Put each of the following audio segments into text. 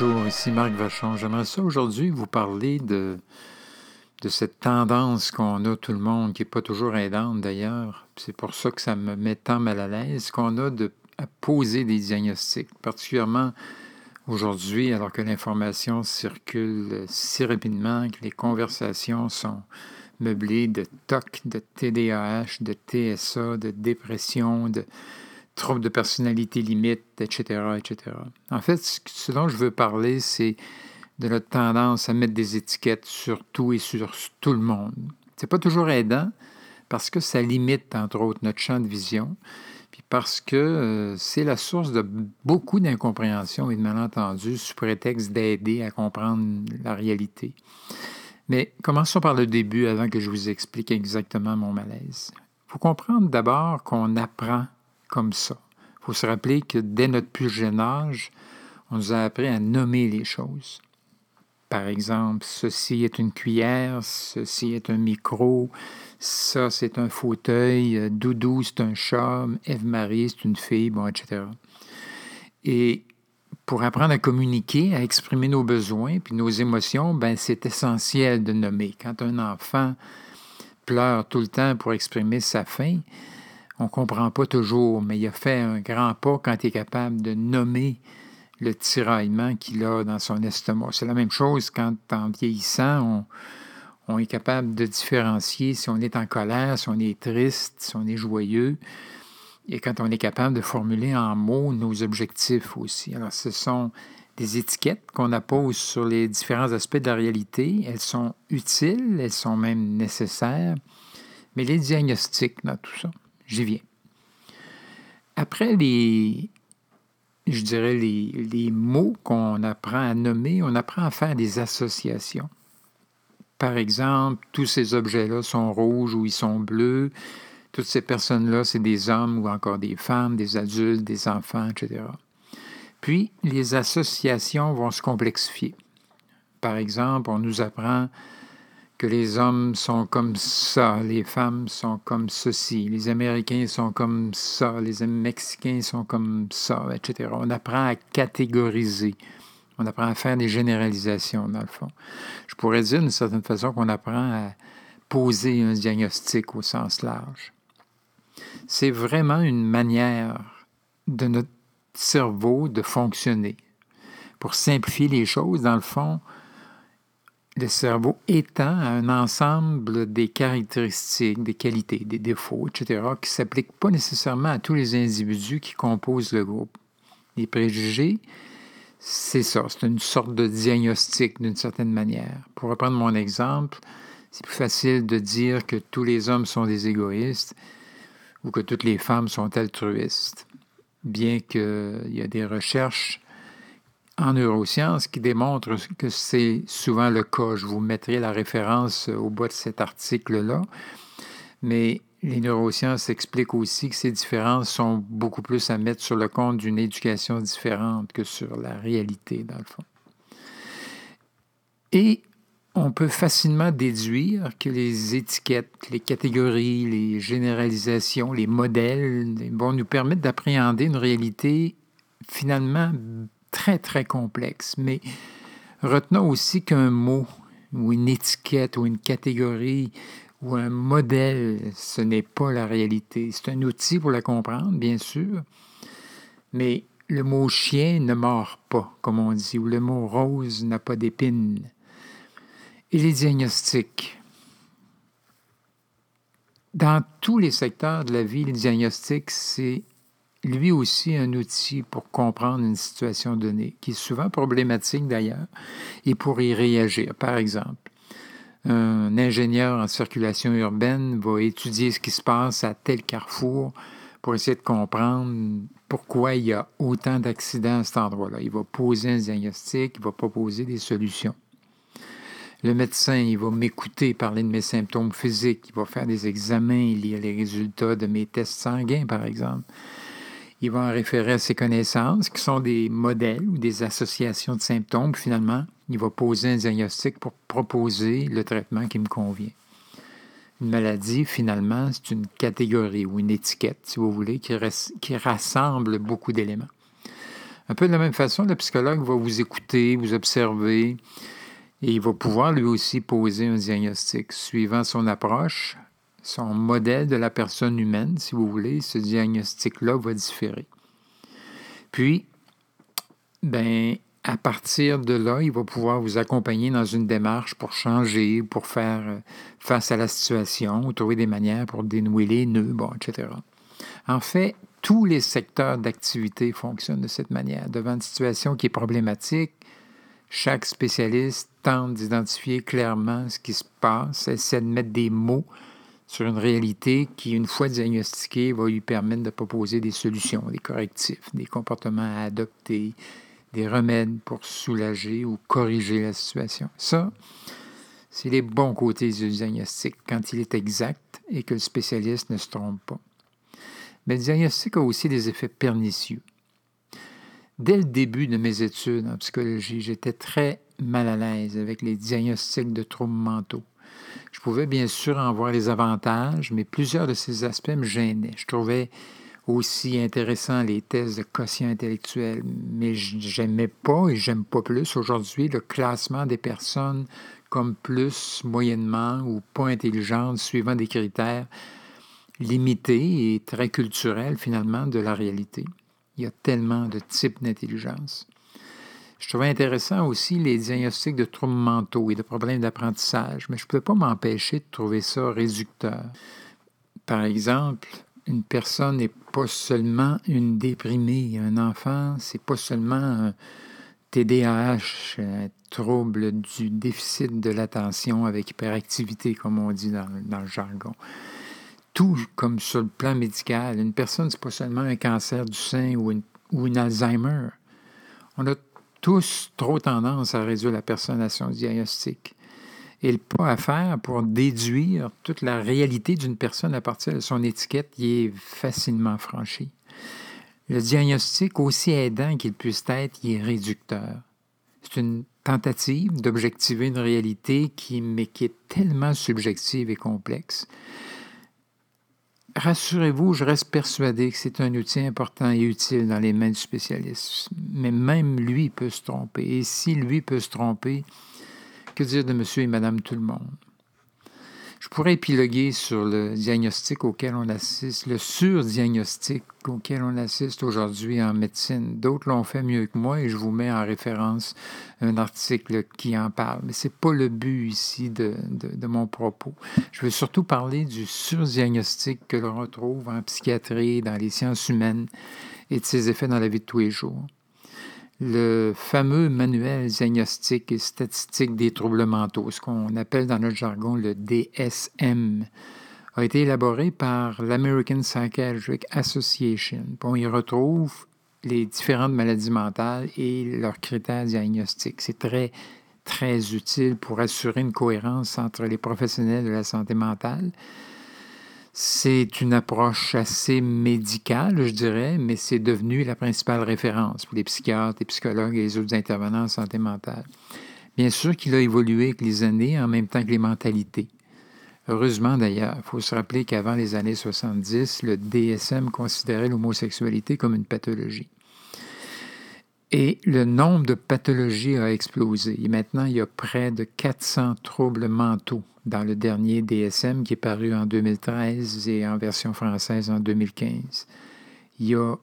Bonjour, ici Marc Vachon. J'aimerais ça aujourd'hui vous parler de, de cette tendance qu'on a tout le monde, qui n'est pas toujours aidante d'ailleurs. C'est pour ça que ça me met tant mal à l'aise, qu'on a de, à poser des diagnostics, particulièrement aujourd'hui, alors que l'information circule si rapidement, que les conversations sont meublées de TOC, de TDAH, de TSA, de dépression, de troubles de personnalité limite, etc., etc. En fait, ce dont je veux parler, c'est de notre tendance à mettre des étiquettes sur tout et sur tout le monde. C'est pas toujours aidant parce que ça limite, entre autres, notre champ de vision, puis parce que euh, c'est la source de beaucoup d'incompréhension et de malentendus sous prétexte d'aider à comprendre la réalité. Mais commençons par le début avant que je vous explique exactement mon malaise. Il faut comprendre d'abord qu'on apprend comme ça. Il faut se rappeler que dès notre plus jeune âge, on nous a appris à nommer les choses. Par exemple, ceci est une cuillère, ceci est un micro, ça c'est un fauteuil, Doudou c'est un chat, Eve-Marie c'est une fille, bon, etc. Et pour apprendre à communiquer, à exprimer nos besoins puis nos émotions, ben c'est essentiel de nommer. Quand un enfant pleure tout le temps pour exprimer sa faim, on ne comprend pas toujours, mais il a fait un grand pas quand il est capable de nommer le tiraillement qu'il a dans son estomac. C'est la même chose quand, en vieillissant, on, est capable de différencier si on est en colère, si on est triste, si on est joyeux, et quand on est capable de formuler en mots nos objectifs aussi. Alors, ce sont des étiquettes qu'on appose sur les différents aspects de la réalité. Elles sont utiles, elles sont même nécessaires, mais les diagnostics dans tout ça. J'y viens. Après les, je dirais, les, mots qu'on apprend à nommer, on apprend à faire des associations. Par exemple, tous ces objets-là sont rouges ou ils sont bleus. Toutes ces personnes-là, c'est des hommes ou encore des femmes, des adultes, des enfants, etc. Puis, les associations vont se complexifier. Par exemple, on nous apprend que les hommes sont comme ça, les femmes sont comme ceci, les Américains sont comme ça, les Mexicains sont comme ça, etc. On apprend à catégoriser. On apprend à faire des généralisations, dans le fond. Je pourrais dire d'une certaine façon qu'on apprend à poser un diagnostic au sens large. C'est vraiment une manière de notre cerveau de fonctionner. Pour simplifier les choses, dans le fond, le cerveau étend à un ensemble des caractéristiques, des qualités, des défauts, etc., qui ne s'appliquent pas nécessairement à tous les individus qui composent le groupe. Les préjugés, c'est ça, c'est une sorte de diagnostic d'une certaine manière. Pour reprendre mon exemple, c'est plus facile de dire que tous les hommes sont des égoïstes ou que toutes les femmes sont altruistes, bien qu'il y a des recherches en neurosciences qui démontre que c'est souvent le cas. Je vous mettrai la référence au bas de cet article-là. Mais les neurosciences expliquent aussi que ces différences sont beaucoup plus à mettre sur le compte d'une éducation différente que sur la réalité, dans le fond. Et on peut facilement déduire que les étiquettes, les catégories, les généralisations, les modèles vont nous permettre d'appréhender une réalité finalement très, très complexe. Mais retenons aussi qu'un mot ou une étiquette ou une catégorie ou un modèle, ce n'est pas la réalité. C'est un outil pour la comprendre, bien sûr, mais le mot chien ne mord pas, comme on dit, ou le mot rose n'a pas d'épines. Et les diagnostics. Dans tous les secteurs de la vie, les diagnostics, c'est lui aussi un outil pour comprendre une situation donnée, qui est souvent problématique d'ailleurs, et pour y réagir. Par exemple, un ingénieur en circulation urbaine va étudier ce qui se passe à tel carrefour pour essayer de comprendre pourquoi il y a autant d'accidents à cet endroit-là. Il va poser un diagnostic, il va proposer des solutions. Le médecin, il va m'écouter, parler de mes symptômes physiques, il va faire des examens, il y a les résultats de mes tests sanguins, par exemple il va en référer à ses connaissances, qui sont des modèles ou des associations de symptômes. Finalement, il va poser un diagnostic pour proposer le traitement qui me convient. Une maladie, finalement, c'est une catégorie ou une étiquette, si vous voulez, qui rassemble beaucoup d'éléments. Un peu de la même façon, le psychologue va vous écouter, vous observer, et il va pouvoir lui aussi poser un diagnostic. Suivant son approche, son modèle de la personne humaine, si vous voulez, ce diagnostic-là va différer. Puis, ben, à partir de là, il va pouvoir vous accompagner dans une démarche pour changer, pour faire euh, face à la situation, ou trouver des manières pour dénouer les nœuds, etc. En fait, tous les secteurs d'activité fonctionnent de cette manière. Devant une situation qui est problématique, chaque spécialiste tente d'identifier clairement ce qui se passe, essaie de mettre des mots sur une réalité qui, une fois diagnostiquée, va lui permettre de proposer des solutions, des correctifs, des comportements à adopter, des remèdes pour soulager ou corriger la situation. Ça, c'est les bons côtés du diagnostic, quand il est exact et que le spécialiste ne se trompe pas. Mais le diagnostic a aussi des effets pernicieux. Dès le début de mes études en psychologie, j'étais très mal à l'aise avec les diagnostics de troubles mentaux. Je pouvais bien sûr en voir les avantages, mais plusieurs de ces aspects me gênaient. Je trouvais aussi intéressant les tests de quotient intellectuel, mais j'aimais pas et j'aime pas plus aujourd'hui le classement des personnes comme plus, moyennement ou pas intelligentes, suivant des critères limités et très culturels finalement de la réalité. Il y a tellement de types d'intelligence. Je trouvais intéressant aussi les diagnostics de troubles mentaux et de problèmes d'apprentissage, mais je ne pouvais pas m'empêcher de trouver ça réducteur. Par exemple, une personne n'est pas seulement une déprimée. Un enfant, c'est pas seulement un TDAH, un trouble du déficit de l'attention avec hyperactivité, comme on dit dans, le jargon. Tout comme sur le plan médical. Une personne, c'est pas seulement un cancer du sein ou une, ou une Alzheimer. On a tous trop tendance à réduire la personne à son diagnostic et le pas à faire pour déduire toute la réalité d'une personne à partir de son étiquette y est facilement franchi. Le diagnostic, aussi aidant qu'il puisse être, y est réducteur. C'est une tentative d'objectiver une réalité qui, mais qui est tellement subjective et complexe. Rassurez-vous, je reste persuadé que c'est un outil important et utile dans les mains du spécialiste. Mais même lui peut se tromper. Et si lui peut se tromper, que dire de monsieur et madame tout le monde? Je pourrais épiloguer sur le diagnostic auquel on assiste, le surdiagnostic auquel on assiste aujourd'hui en médecine. D'autres l'ont fait mieux que moi et je vous mets en référence un article qui en parle. Mais ce n'est pas le but ici de, de, mon propos. Je veux surtout parler du surdiagnostic que l'on retrouve en psychiatrie, dans les sciences humaines et de ses effets dans la vie de tous les jours. Le fameux manuel diagnostique et statistique des troubles mentaux, ce qu'on appelle dans notre jargon le DSM, a été élaboré par l'American Psychiatric Association. On y retrouve les différentes maladies mentales et leurs critères diagnostiques. C'est très, très utile pour assurer une cohérence entre les professionnels de la santé mentale c'est une approche assez médicale, je dirais, mais c'est devenu la principale référence pour les psychiatres, les psychologues et les autres intervenants en santé mentale. Bien sûr qu'il a évolué avec les années en même temps que les mentalités. Heureusement d'ailleurs, il faut se rappeler qu'avant les années 70, le DSM considérait l'homosexualité comme une pathologie. Et le nombre de pathologies a explosé. Et maintenant, il y a près de 400 troubles mentaux dans le dernier DSM qui est paru en 2013 et en version française en 2015. Il y a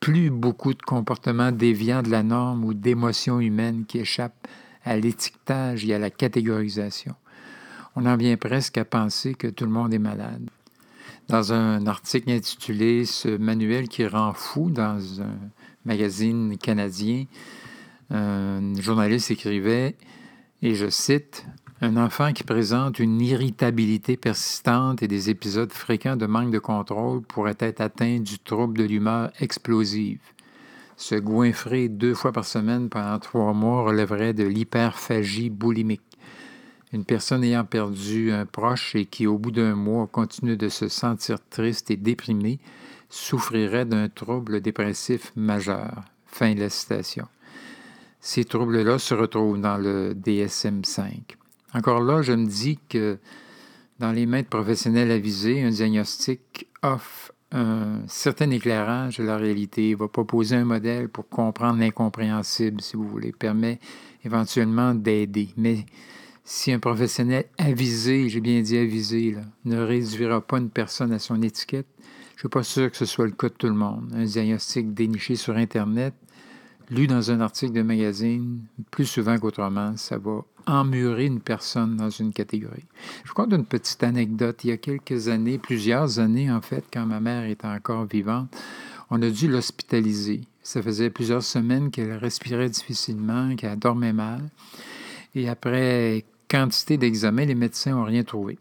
plus beaucoup de comportements déviants de la norme ou d'émotions humaines qui échappent à l'étiquetage et à la catégorisation. On en vient presque à penser que tout le monde est malade. Dans un article intitulé Ce manuel qui rend fou dans un magazine canadien, un journaliste écrivait, et je cite, Un enfant qui présente une irritabilité persistante et des épisodes fréquents de manque de contrôle pourrait être atteint du trouble de l'humeur explosive. Se goinfrer deux fois par semaine pendant trois mois relèverait de l'hyperphagie boulimique. Une personne ayant perdu un proche et qui, au bout d'un mois, continue de se sentir triste et déprimée souffrirait d'un trouble dépressif majeur. Fin de la citation. Ces troubles-là se retrouvent dans le DSM-5. Encore là, je me dis que dans les mains de professionnels avisés, un diagnostic offre un certain éclairage de la réalité, il va proposer un modèle pour comprendre l'incompréhensible, si vous voulez, permet éventuellement d'aider. Mais si un professionnel avisé, j'ai bien dit avisé, ne réduira pas une personne à son étiquette, je ne suis pas sûr que ce soit le cas de tout le monde. Un diagnostic déniché sur Internet, lu dans un article de magazine, plus souvent qu'autrement, ça va emmurer une personne dans une catégorie. Je vous une petite anecdote. Il y a quelques années, plusieurs années en fait, quand ma mère était encore vivante, on a dû l'hospitaliser. Ça faisait plusieurs semaines qu'elle respirait difficilement, qu'elle dormait mal. Et après quantité d'examens, les médecins n'ont rien trouvé.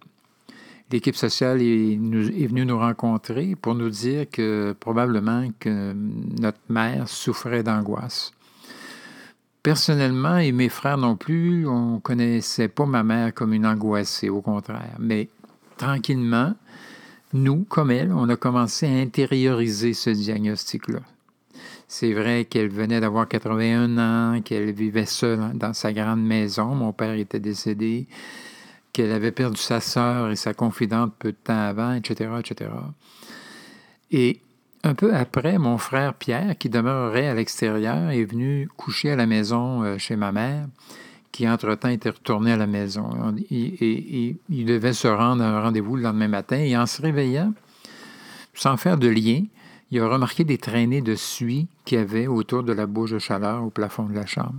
L'équipe sociale est, venue nous rencontrer pour nous dire que probablement que notre mère souffrait d'angoisse. Personnellement, et mes frères non plus, on ne connaissait pas ma mère comme une angoissée, au contraire. Mais tranquillement, nous, comme elle, on a commencé à intérioriser ce diagnostic-là. C'est vrai qu'elle venait d'avoir 81 ans, qu'elle vivait seule dans sa grande maison. Mon père était décédé, qu'elle avait perdu sa sœur et sa confidente peu de temps avant, etc., etc. Et un peu après, mon frère Pierre, qui demeurait à l'extérieur, est venu coucher à la maison euh, chez ma mère, qui entre-temps était retourné à la maison. Et, il devait se rendre à un rendez-vous le lendemain matin, et en se réveillant, sans faire de lien, il a remarqué des traînées de suie qu'il y avait autour de la bouche de chaleur au plafond de la chambre.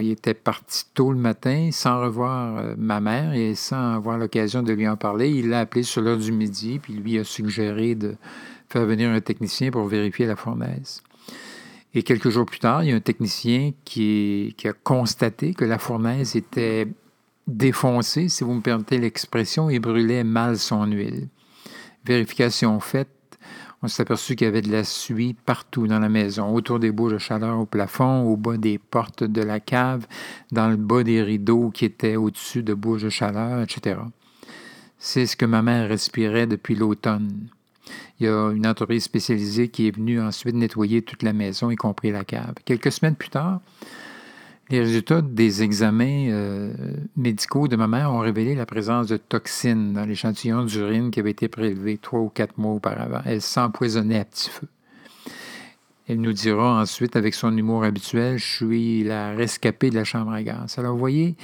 Il était parti tôt le matin sans revoir euh, ma mère et sans avoir l'occasion de lui en parler. Il l'a appelé sur l'heure du midi, puis lui a suggéré de faire venir un technicien pour vérifier la fournaise. Et quelques jours plus tard, il y a un technicien qui, qui a constaté que la fournaise était défoncée, si vous me permettez l'expression, et brûlait mal son huile. Vérification faite, on s'est aperçu qu'il y avait de la suie partout dans la maison, autour des bouches de chaleur au plafond, au bas des portes de la cave, dans le bas des rideaux qui étaient au-dessus de bouches de chaleur, etc. C'est ce que ma mère respirait depuis l'automne. Il y a une entreprise spécialisée qui est venue ensuite nettoyer toute la maison, y compris la cave. Quelques semaines plus tard, les résultats des examens euh, médicaux de ma mère ont révélé la présence de toxines dans l'échantillon d'urine qui avait été prélevé trois ou quatre mois auparavant. Elle s'empoisonnait à petit feu. Elle nous dira ensuite, avec son humour habituel, je suis la rescapée de la chambre à gaz. Alors, vous voyez,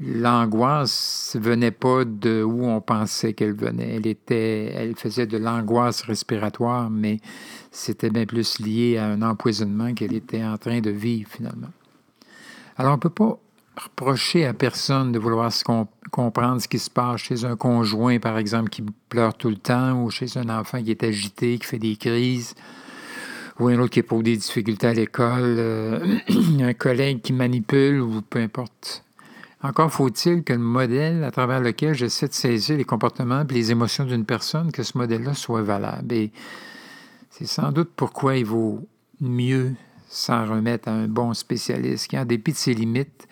l'angoisse venait pas de où on pensait qu'elle venait. Elle était, elle faisait de l'angoisse respiratoire, mais c'était bien plus lié à un empoisonnement qu'elle était en train de vivre finalement. Alors, on ne peut pas reprocher à personne de vouloir comprendre ce qui se passe chez un conjoint, par exemple, qui pleure tout le temps, ou chez un enfant qui est agité, qui fait des crises, ou un autre qui éprouve des difficultés à l'école, euh, un collègue qui manipule, ou peu importe. Encore faut-il que le modèle à travers lequel j'essaie de saisir les comportements et les émotions d'une personne, que ce modèle-là soit valable. Et c'est sans doute pourquoi il vaut mieux s'en remettre à un bon spécialiste qui, en dépit de ses limites,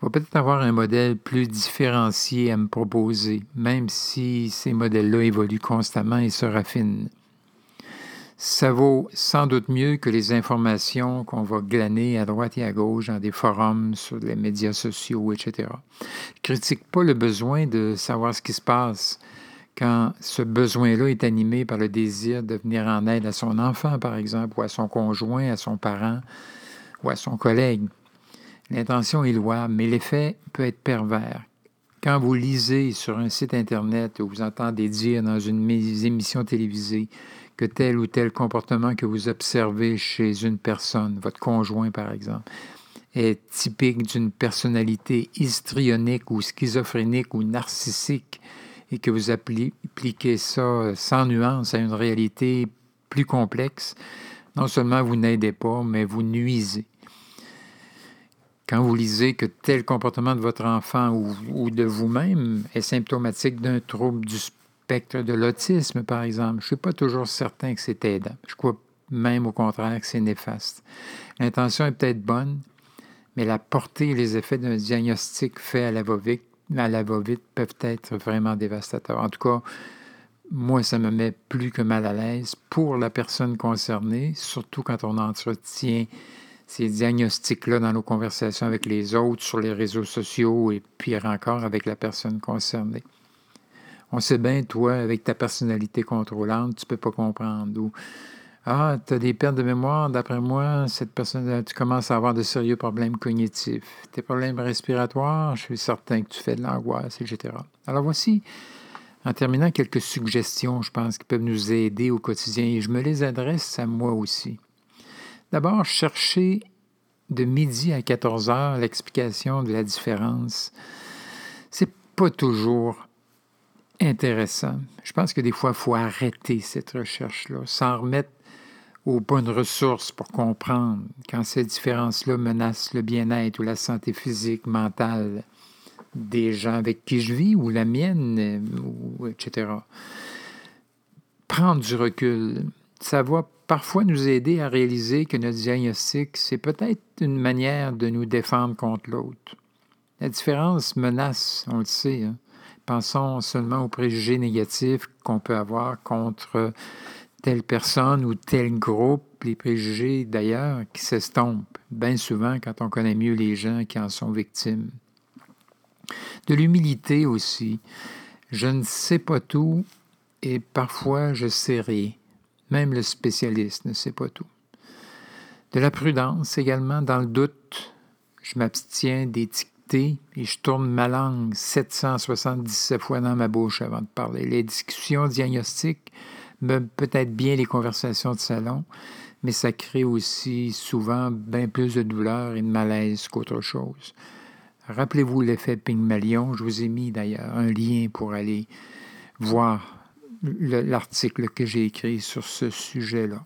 va peut-être avoir un modèle plus différencié à me proposer, même si ces modèles-là évoluent constamment et se raffinent. Ça vaut sans doute mieux que les informations qu'on va glaner à droite et à gauche dans des forums, sur les médias sociaux, etc. Je critique pas le besoin de savoir ce qui se passe, quand ce besoin-là est animé par le désir de venir en aide à son enfant, par exemple, ou à son conjoint, à son parent, ou à son collègue. L'intention est louable, mais l'effet peut être pervers. Quand vous lisez sur un site Internet ou vous entendez dire dans une émission télévisée que tel ou tel comportement que vous observez chez une personne, votre conjoint par exemple, est typique d'une personnalité histrionique ou schizophrénique ou narcissique, et que vous appliquez ça euh, sans nuance à une réalité plus complexe, non seulement vous n'aidez pas, mais vous nuisez. Quand vous lisez que tel comportement de votre enfant ou, de vous-même est symptomatique d'un trouble du spectre de l'autisme, par exemple, je ne suis pas toujours certain que c'est aidant. Je crois même au contraire que c'est néfaste. L'intention est peut-être bonne, mais la portée et les effets d'un diagnostic fait à la va-vite à la va-vite peuvent être vraiment dévastateurs. En tout cas, moi, ça me met plus que mal à l'aise pour la personne concernée, surtout quand on entretient ces diagnostics-là dans nos conversations avec les autres, sur les réseaux sociaux et pire encore avec la personne concernée. On sait bien, toi, avec ta personnalité contrôlante, tu ne peux pas comprendre. Ou Ah, tu as des pertes de mémoire, d'après moi, cette personne tu commences à avoir de sérieux problèmes cognitifs. Tes problèmes respiratoires, je suis certain que tu fais de l'angoisse, etc. Alors voici, en terminant, quelques suggestions, je pense, qui peuvent nous aider au quotidien et je me les adresse à moi aussi. D'abord, chercher de midi à 14 heures l'explication de la différence. C'est pas toujours intéressant. Je pense que des fois, il faut arrêter cette recherche-là, s'en remettre aux bonnes ressources pour comprendre quand ces différences-là menacent le bien-être ou la santé physique, mentale des gens avec qui je vis ou la mienne, etc. Prendre du recul, ça va parfois nous aider à réaliser que notre diagnostic, c'est peut-être une manière de nous défendre contre l'autre. La différence menace, on le sait. Hein. Pensons seulement aux préjugés négatifs qu'on peut avoir contre telle personne ou tel groupe, les préjugés d'ailleurs qui s'estompent bien souvent quand on connaît mieux les gens qui en sont victimes. De l'humilité aussi. Je ne sais pas tout et parfois je sais rien. Même le spécialiste ne sait pas tout. De la prudence également, dans le doute, je m'abstiens d'étiqueter et je tourne ma langue 777 fois dans ma bouche avant de parler. Les discussions diagnostiques, peut-être bien les conversations de salon, mais ça crée aussi souvent bien plus de douleur et de malaise qu'autre chose. Rappelez-vous l'effet Pygmalion. Je vous ai mis d'ailleurs un lien pour aller voir l'article que j'ai écrit sur ce sujet-là.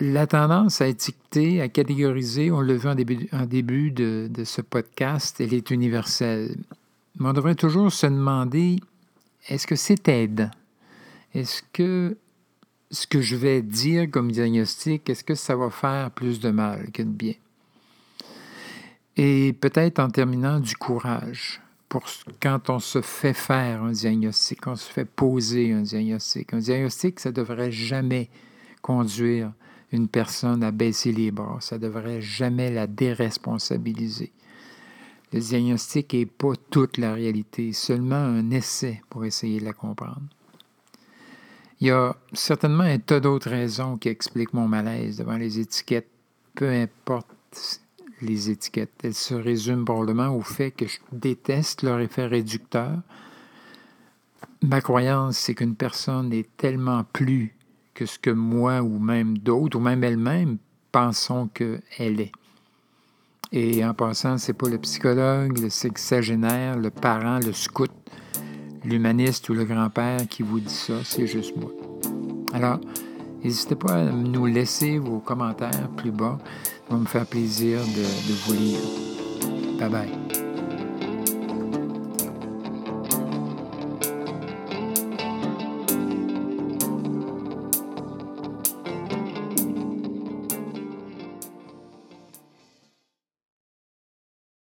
La tendance à étiqueter, à catégoriser, on le vu en début, de, ce podcast, elle est universelle. Mais on devrait toujours se demander, est-ce que c'est aide? Est-ce que ce que je vais dire comme diagnostic, est-ce que ça va faire plus de mal que de bien? Et peut-être en terminant du courage pour quand on se fait faire un diagnostic, on se fait poser un diagnostic. Un diagnostic, ça ne devrait jamais conduire une personne à baisser les bras, ça ne devrait jamais la déresponsabiliser. Le diagnostic n'est pas toute la réalité, seulement un essai pour essayer de la comprendre. Il y a certainement un tas d'autres raisons qui expliquent mon malaise devant les étiquettes, peu importe les étiquettes. Elles se résument probablement au fait que je déteste leur effet réducteur. Ma croyance, c'est qu'une personne est tellement plus que ce que moi ou même d'autres, ou même elle-même, pensons qu'elle est. Et en passant, c'est pas le psychologue, le sexagénaire, le parent, le scout, l'humaniste ou le grand-père qui vous dit ça, c'est juste moi. Alors, n'hésitez pas à nous laisser vos commentaires plus bas va me faire plaisir de vous lire. Bye bye.